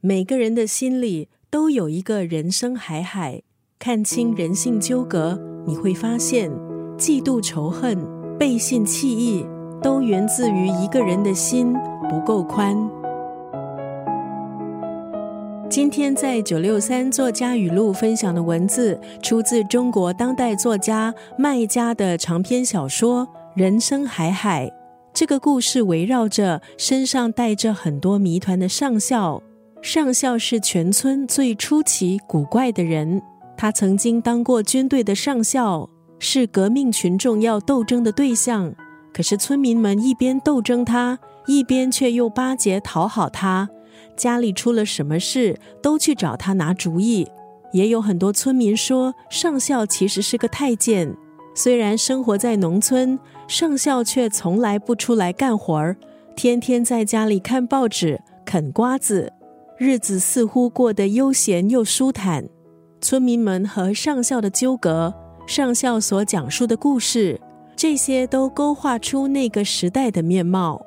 每个人的心里都有一个人生海海。看清人性纠葛，你会发现，嫉妒、仇恨、背信弃义，都源自于一个人的心不够宽。今天在九六三作家语录分享的文字，出自中国当代作家麦家的长篇小说《人生海海》。这个故事围绕着身上带着很多谜团的上校。上校是全村最出奇古怪的人。他曾经当过军队的上校，是革命群众要斗争的对象。可是村民们一边斗争他，一边却又巴结讨好他。家里出了什么事，都去找他拿主意。也有很多村民说，上校其实是个太监。虽然生活在农村，上校却从来不出来干活儿，天天在家里看报纸、啃瓜子，日子似乎过得悠闲又舒坦。村民们和上校的纠葛，上校所讲述的故事，这些都勾画出那个时代的面貌。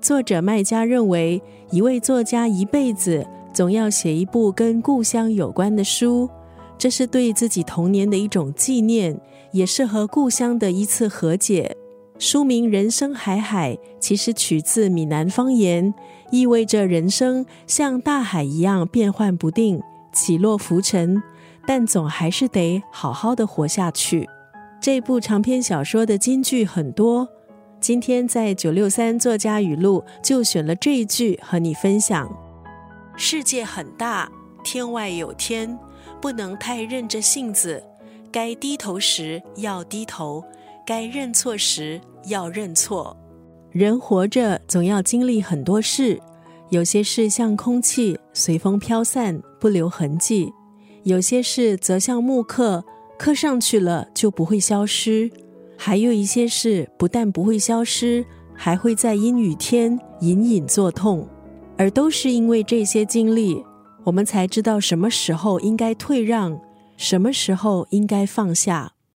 作者麦家认为，一位作家一辈子总要写一部跟故乡有关的书，这是对自己童年的一种纪念，也是和故乡的一次和解。书名《人生海海》其实取自闽南方言，意味着人生像大海一样变幻不定，起落浮沉。但总还是得好好的活下去。这部长篇小说的金句很多，今天在九六三作家语录就选了这一句和你分享：世界很大，天外有天，不能太任着性子。该低头时要低头，该认错时要认错。人活着总要经历很多事，有些事像空气，随风飘散，不留痕迹。有些事则像木刻，刻上去了就不会消失；还有一些事不但不会消失，还会在阴雨天隐隐作痛。而都是因为这些经历，我们才知道什么时候应该退让，什么时候应该放下。